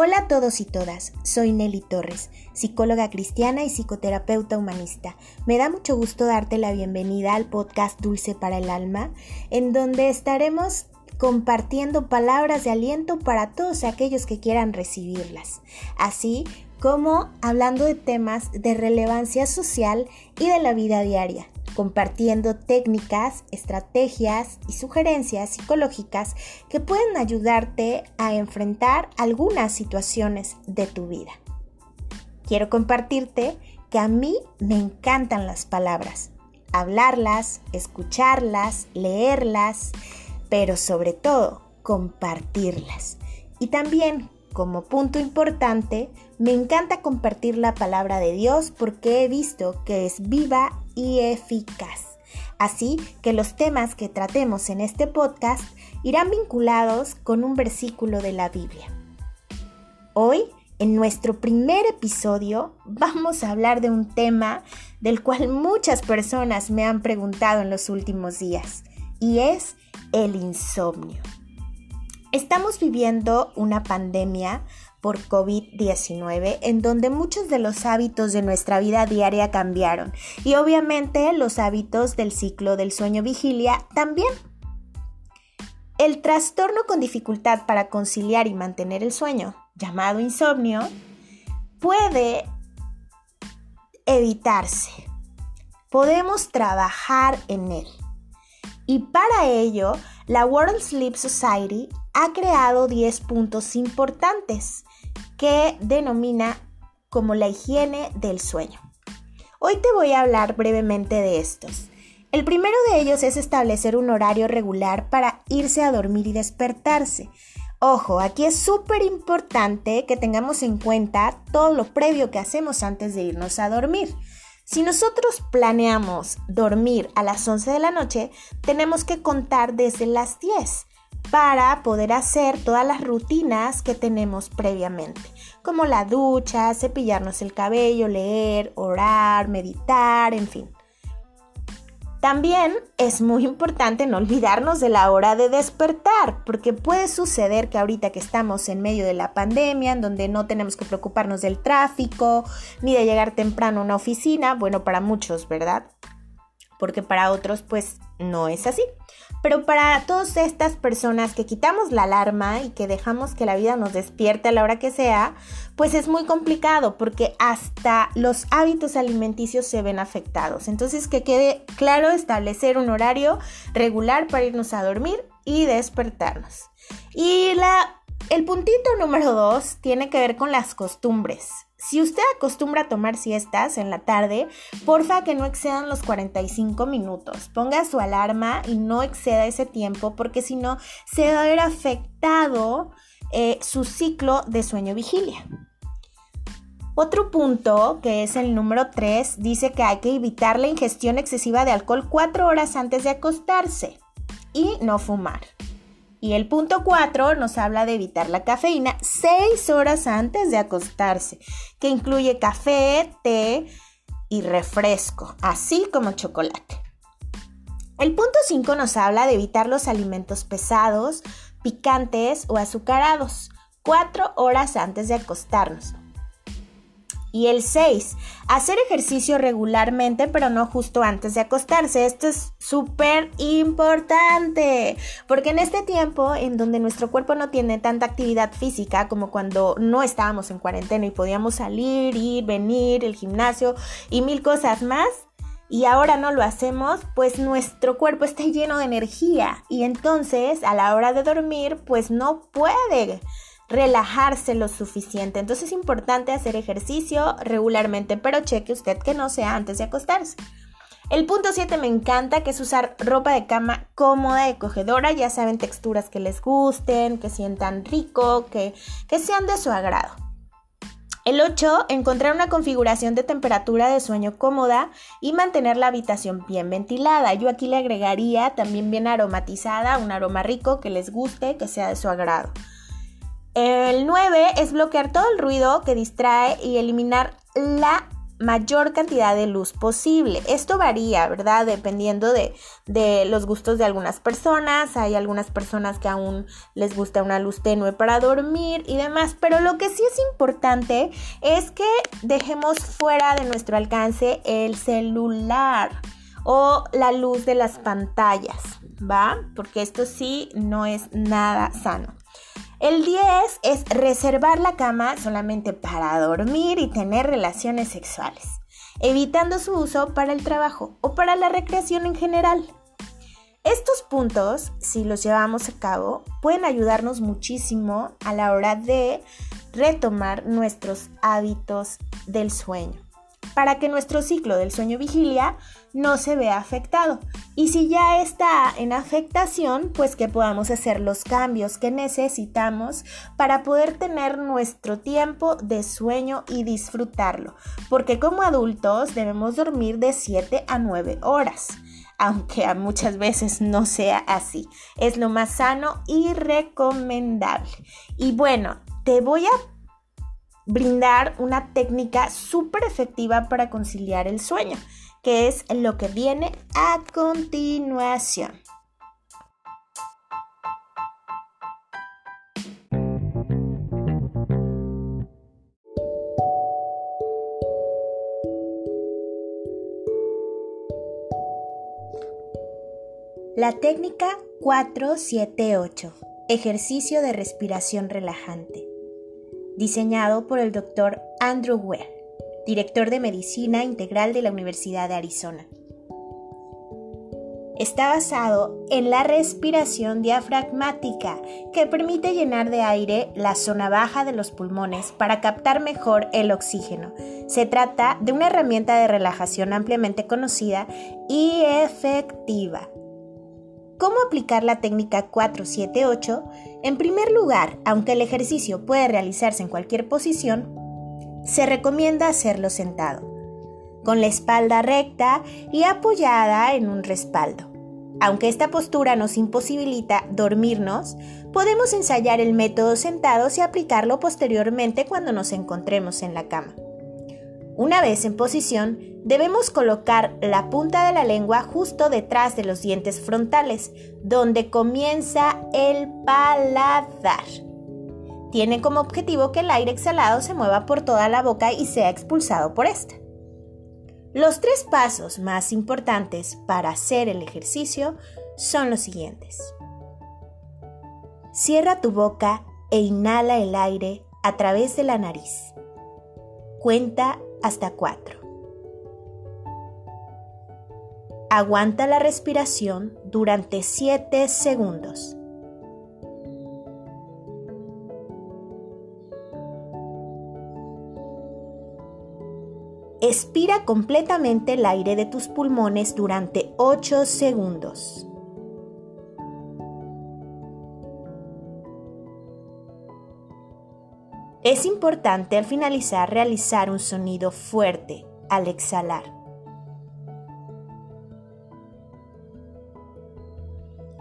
Hola a todos y todas, soy Nelly Torres, psicóloga cristiana y psicoterapeuta humanista. Me da mucho gusto darte la bienvenida al podcast Dulce para el Alma, en donde estaremos compartiendo palabras de aliento para todos aquellos que quieran recibirlas, así como hablando de temas de relevancia social y de la vida diaria compartiendo técnicas, estrategias y sugerencias psicológicas que pueden ayudarte a enfrentar algunas situaciones de tu vida. Quiero compartirte que a mí me encantan las palabras, hablarlas, escucharlas, leerlas, pero sobre todo compartirlas. Y también como punto importante, me encanta compartir la palabra de Dios porque he visto que es viva y eficaz. Así que los temas que tratemos en este podcast irán vinculados con un versículo de la Biblia. Hoy, en nuestro primer episodio, vamos a hablar de un tema del cual muchas personas me han preguntado en los últimos días, y es el insomnio. Estamos viviendo una pandemia por COVID-19 en donde muchos de los hábitos de nuestra vida diaria cambiaron y obviamente los hábitos del ciclo del sueño vigilia también. El trastorno con dificultad para conciliar y mantener el sueño, llamado insomnio, puede evitarse. Podemos trabajar en él. Y para ello, la World Sleep Society ha creado 10 puntos importantes que denomina como la higiene del sueño. Hoy te voy a hablar brevemente de estos. El primero de ellos es establecer un horario regular para irse a dormir y despertarse. Ojo, aquí es súper importante que tengamos en cuenta todo lo previo que hacemos antes de irnos a dormir. Si nosotros planeamos dormir a las 11 de la noche, tenemos que contar desde las 10 para poder hacer todas las rutinas que tenemos previamente, como la ducha, cepillarnos el cabello, leer, orar, meditar, en fin. También es muy importante no olvidarnos de la hora de despertar, porque puede suceder que ahorita que estamos en medio de la pandemia, en donde no tenemos que preocuparnos del tráfico, ni de llegar temprano a una oficina, bueno, para muchos, ¿verdad? Porque para otros pues no es así. Pero para todas estas personas que quitamos la alarma y que dejamos que la vida nos despierte a la hora que sea, pues es muy complicado porque hasta los hábitos alimenticios se ven afectados. Entonces que quede claro establecer un horario regular para irnos a dormir y despertarnos. Y la, el puntito número dos tiene que ver con las costumbres. Si usted acostumbra a tomar siestas en la tarde, porfa que no excedan los 45 minutos. Ponga su alarma y no exceda ese tiempo porque si no se va a ver afectado eh, su ciclo de sueño-vigilia. Otro punto, que es el número 3, dice que hay que evitar la ingestión excesiva de alcohol 4 horas antes de acostarse y no fumar. Y el punto 4 nos habla de evitar la cafeína 6 horas antes de acostarse, que incluye café, té y refresco, así como chocolate. El punto 5 nos habla de evitar los alimentos pesados, picantes o azucarados 4 horas antes de acostarnos. Y el 6, hacer ejercicio regularmente, pero no justo antes de acostarse. Esto es súper importante, porque en este tiempo en donde nuestro cuerpo no tiene tanta actividad física como cuando no estábamos en cuarentena y podíamos salir, ir, venir, el gimnasio y mil cosas más, y ahora no lo hacemos, pues nuestro cuerpo está lleno de energía y entonces a la hora de dormir, pues no puede relajarse lo suficiente. Entonces es importante hacer ejercicio regularmente, pero cheque usted que no sea antes de acostarse. El punto 7 me encanta, que es usar ropa de cama cómoda y acogedora, ya saben, texturas que les gusten, que sientan rico, que, que sean de su agrado. El 8, encontrar una configuración de temperatura de sueño cómoda y mantener la habitación bien ventilada. Yo aquí le agregaría también bien aromatizada, un aroma rico que les guste, que sea de su agrado. El 9 es bloquear todo el ruido que distrae y eliminar la mayor cantidad de luz posible. Esto varía, ¿verdad? Dependiendo de, de, los gustos de algunas personas. Hay algunas personas que aún les gusta una luz tenue para dormir y demás. Pero lo que sí es importante es que dejemos fuera de nuestro alcance el celular o la luz de las pantallas, ¿va? Porque esto sí no es nada sano. El 10 es reservar la cama solamente para dormir y tener relaciones sexuales, evitando su uso para el trabajo o para la recreación en general. Estos puntos, si los llevamos a cabo, pueden ayudarnos muchísimo a la hora de retomar nuestros hábitos del sueño para que nuestro ciclo del sueño vigilia no se vea afectado. Y si ya está en afectación, pues que podamos hacer los cambios que necesitamos para poder tener nuestro tiempo de sueño y disfrutarlo. Porque como adultos debemos dormir de 7 a 9 horas aunque muchas veces no sea así. Es lo más sano y recomendable. Y bueno, te voy a brindar una técnica súper efectiva para conciliar el sueño, es lo que viene a continuación. La técnica 478, ejercicio de respiración relajante diseñado por el Dr. Andrew Ware, director de Medicina Integral de la Universidad de Arizona. Está basado en la respiración diafragmática, que permite llenar de aire la zona baja de los pulmones para captar mejor el oxígeno. Se trata de una herramienta de relajación ampliamente conocida y efectiva. ¿Cómo aplicar la técnica 478? En primer lugar, aunque el ejercicio puede realizarse en cualquier posición, se recomienda hacerlo sentado, con la espalda recta y apoyada en un respaldo. Aunque esta postura nos imposibilita dormirnos, podemos ensayar el método sentados y aplicarlo posteriormente cuando nos encontremos en la cama. Una vez en posición, debemos colocar la punta de la lengua justo detrás de los dientes frontales, donde comienza el paladar. Tiene como objetivo que el aire exhalado se mueva por toda la boca y sea expulsado por esta. Los tres pasos más importantes para hacer el ejercicio son los siguientes. Cierra tu boca e inhala el aire a través de la nariz. Cuenta hasta 4. Aguanta la respiración durante 7 segundos. Expira completamente el aire de tus pulmones durante 8 segundos. Es importante al finalizar realizar un sonido fuerte al exhalar.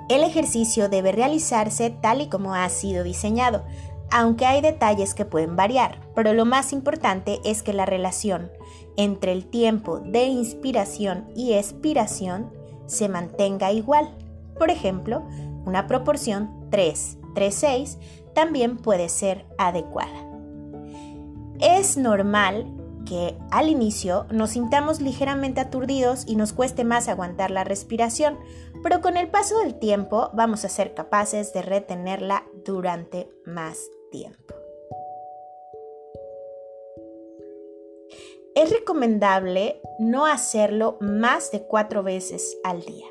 El ejercicio debe realizarse tal y como ha sido diseñado, aunque hay detalles que pueden variar, pero lo más importante es que la relación entre el tiempo de inspiración y expiración se mantenga igual. Por ejemplo, una proporción 3-3-6 también puede ser adecuada. Es normal que al inicio nos sintamos ligeramente aturdidos y nos cueste más aguantar la respiración, pero con el paso del tiempo vamos a ser capaces de retenerla durante más tiempo. Es recomendable no hacerlo más de cuatro veces al día.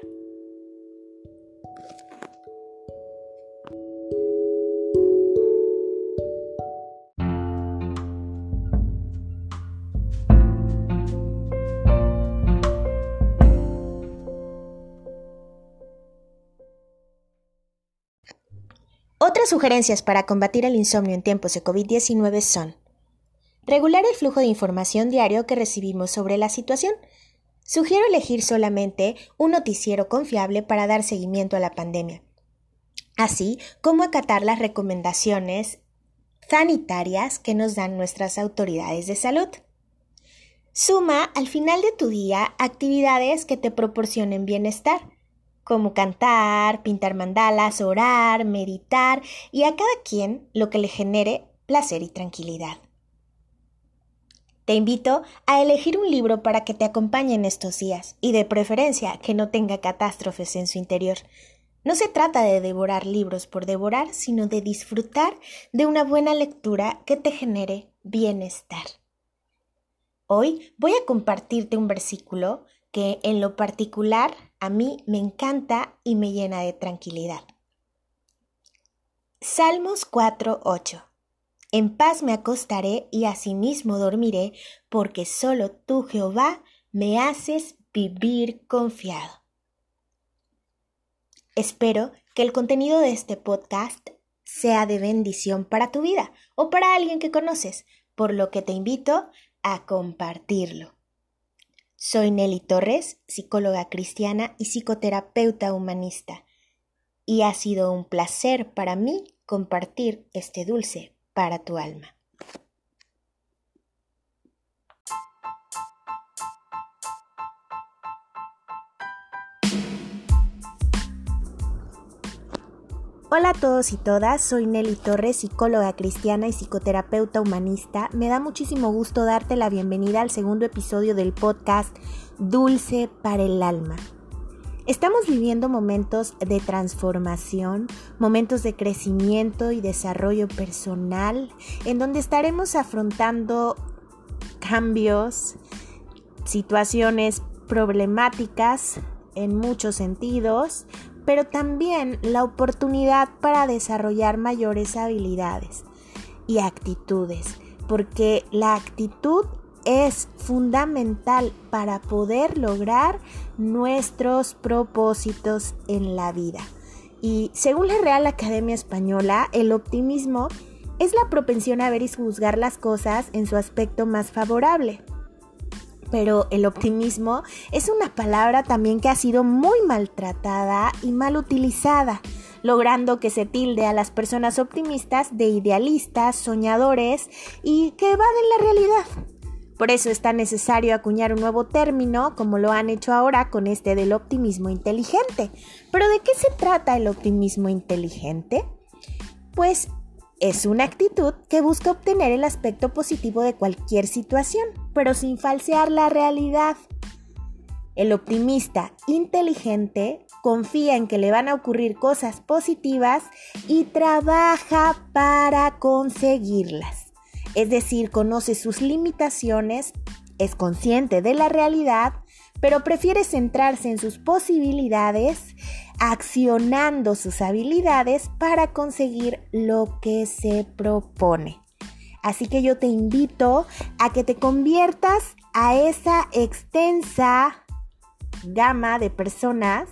Otras sugerencias para combatir el insomnio en tiempos de COVID-19 son regular el flujo de información diario que recibimos sobre la situación. Sugiero elegir solamente un noticiero confiable para dar seguimiento a la pandemia, así como acatar las recomendaciones sanitarias que nos dan nuestras autoridades de salud. Suma al final de tu día actividades que te proporcionen bienestar, como cantar, pintar mandalas, orar, meditar y a cada quien lo que le genere placer y tranquilidad. Te invito a elegir un libro para que te acompañe en estos días y de preferencia que no tenga catástrofes en su interior. No se trata de devorar libros por devorar, sino de disfrutar de una buena lectura que te genere bienestar. Hoy voy a compartirte un versículo que en lo particular a mí me encanta y me llena de tranquilidad. Salmos 4:8 En paz me acostaré y asimismo dormiré, porque solo tú, Jehová, me haces vivir confiado. Espero que el contenido de este podcast sea de bendición para tu vida o para alguien que conoces, por lo que te invito a compartirlo. Soy Nelly Torres, psicóloga cristiana y psicoterapeuta humanista, y ha sido un placer para mí compartir este dulce para tu alma. Hola a todos y todas, soy Nelly Torres, psicóloga cristiana y psicoterapeuta humanista. Me da muchísimo gusto darte la bienvenida al segundo episodio del podcast Dulce para el Alma. Estamos viviendo momentos de transformación, momentos de crecimiento y desarrollo personal, en donde estaremos afrontando cambios, situaciones problemáticas en muchos sentidos, pero también la oportunidad para desarrollar mayores habilidades y actitudes, porque la actitud es fundamental para poder lograr nuestros propósitos en la vida. Y según la Real Academia Española, el optimismo es la propensión a ver y juzgar las cosas en su aspecto más favorable pero el optimismo es una palabra también que ha sido muy maltratada y mal utilizada, logrando que se tilde a las personas optimistas de idealistas, soñadores y que evaden la realidad. Por eso es tan necesario acuñar un nuevo término, como lo han hecho ahora con este del optimismo inteligente. ¿Pero de qué se trata el optimismo inteligente? Pues es una actitud que busca obtener el aspecto positivo de cualquier situación, pero sin falsear la realidad. El optimista inteligente confía en que le van a ocurrir cosas positivas y trabaja para conseguirlas. Es decir, conoce sus limitaciones, es consciente de la realidad, pero prefiere centrarse en sus posibilidades accionando sus habilidades para conseguir lo que se propone. Así que yo te invito a que te conviertas a esa extensa gama de personas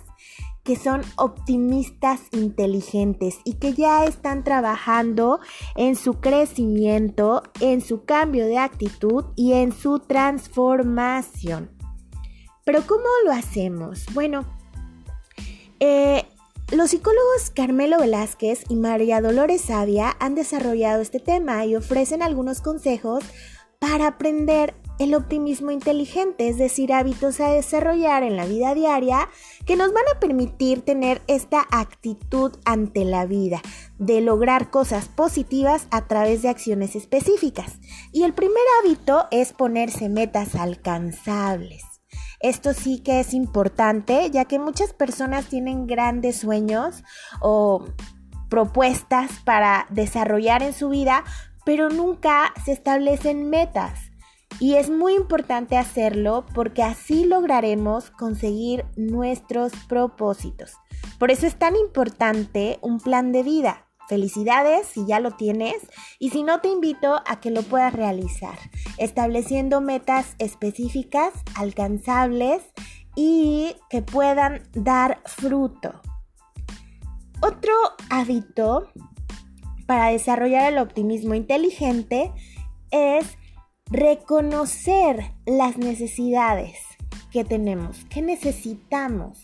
que son optimistas inteligentes y que ya están trabajando en su crecimiento, en su cambio de actitud y en su transformación. Pero ¿cómo lo hacemos? Bueno, eh, los psicólogos Carmelo Velázquez y María Dolores Sabia han desarrollado este tema y ofrecen algunos consejos para aprender el optimismo inteligente, es decir, hábitos a desarrollar en la vida diaria que nos van a permitir tener esta actitud ante la vida, de lograr cosas positivas a través de acciones específicas. Y el primer hábito es ponerse metas alcanzables. Esto sí que es importante, ya que muchas personas tienen grandes sueños o propuestas para desarrollar en su vida, pero nunca se establecen metas. Y es muy importante hacerlo porque así lograremos conseguir nuestros propósitos. Por eso es tan importante un plan de vida. Felicidades si ya lo tienes y si no te invito a que lo puedas realizar, estableciendo metas específicas, alcanzables y que puedan dar fruto. Otro hábito para desarrollar el optimismo inteligente es reconocer las necesidades que tenemos, que necesitamos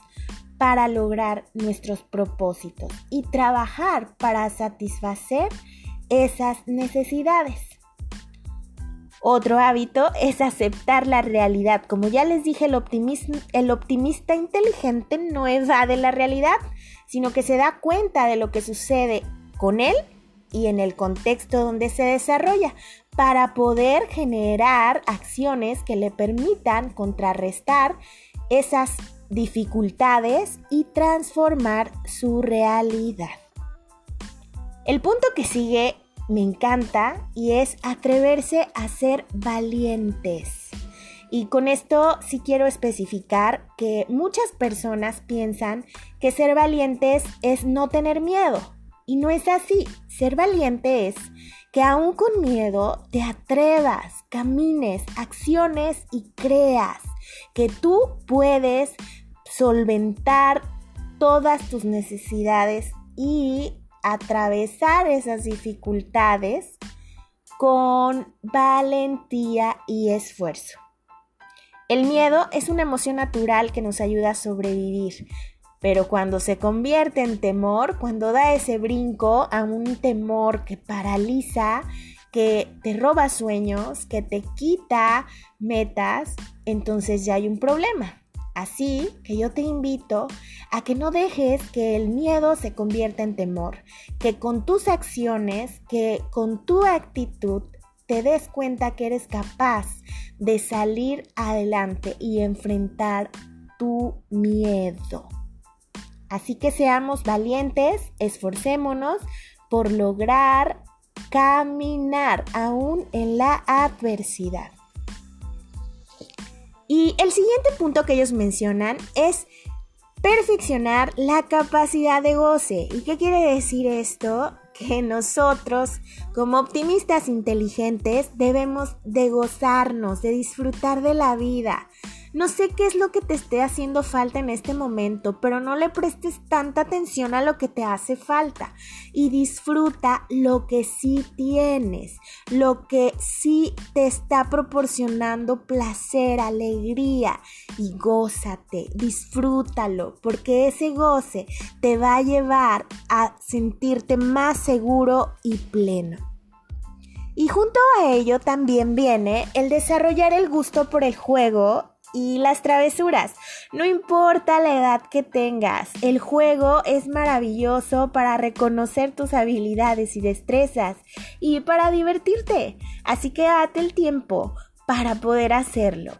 para lograr nuestros propósitos y trabajar para satisfacer esas necesidades. Otro hábito es aceptar la realidad. Como ya les dije, el, optimista inteligente no evade la realidad, sino que se da cuenta de lo que sucede con él y en el contexto donde se desarrolla para poder generar acciones que le permitan contrarrestar esas dificultades y transformar su realidad. El punto que sigue me encanta y es atreverse a ser valientes. Y con esto sí quiero especificar que muchas personas piensan que ser valientes es no tener miedo. Y no es así. Ser valiente es que aún con miedo te atrevas, camines, acciones y creas que tú puedes solventar todas tus necesidades y atravesar esas dificultades con valentía y esfuerzo. El miedo es una emoción natural que nos ayuda a sobrevivir, pero cuando se convierte en temor, cuando da ese brinco a un temor que paraliza, que te roba sueños, que te quita metas, entonces ya hay un problema. Así que yo te invito a que no dejes que el miedo se convierta en temor, que con tus acciones, que con tu actitud te des cuenta que eres capaz de salir adelante y enfrentar tu miedo. Así que seamos valientes, esforcémonos por lograr caminar aún en la adversidad. Y el siguiente punto que ellos mencionan es perfeccionar la capacidad de goce. ¿Y qué quiere decir esto? Que nosotros, como optimistas inteligentes, debemos de gozarnos, de disfrutar de la vida, no sé qué es lo que te esté haciendo falta en este momento, pero no le prestes tanta atención a lo que te hace falta y disfruta lo que sí tienes, lo que sí te está proporcionando placer, alegría y gózate, disfrútalo, porque ese goce te va a llevar a sentirte más seguro y pleno. Y junto a ello también viene el desarrollar el gusto por el juego y las travesuras. No importa la edad que tengas, el juego es maravilloso para reconocer tus habilidades y destrezas y para divertirte. Así que date el tiempo para poder hacerlo.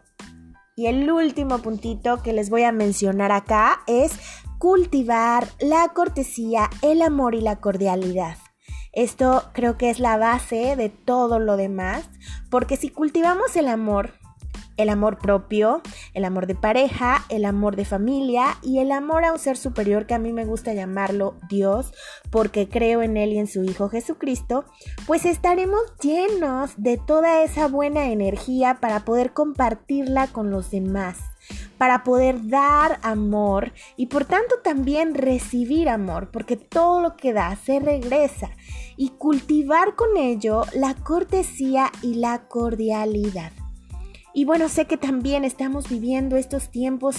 Y el último puntito que les voy a mencionar acá es cultivar la cortesía, el amor y la cordialidad. Esto creo que es la base de todo lo demás, porque si cultivamos el amor, el amor propio, el amor de pareja, el amor de familia y el amor a un ser superior que a mí me gusta llamarlo Dios porque creo en Él y en su Hijo Jesucristo, pues estaremos llenos de toda esa buena energía para poder compartirla con los demás para poder dar amor y por tanto también recibir amor, porque todo lo que da se regresa y cultivar con ello la cortesía y la cordialidad. Y bueno, sé que también estamos viviendo estos tiempos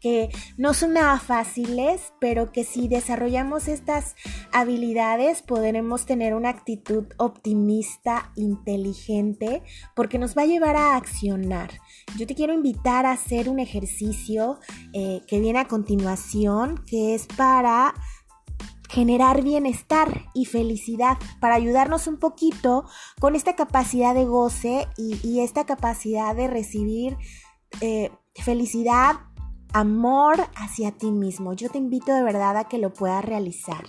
que no son nada fáciles, pero que si desarrollamos estas habilidades podremos tener una actitud optimista, inteligente, porque nos va a llevar a accionar. Yo te quiero invitar a hacer un ejercicio eh, que viene a continuación, que es para generar bienestar y felicidad para ayudarnos un poquito con esta capacidad de goce y, esta capacidad de recibir eh, felicidad, amor hacia ti mismo. Yo te invito de verdad a que lo puedas realizar.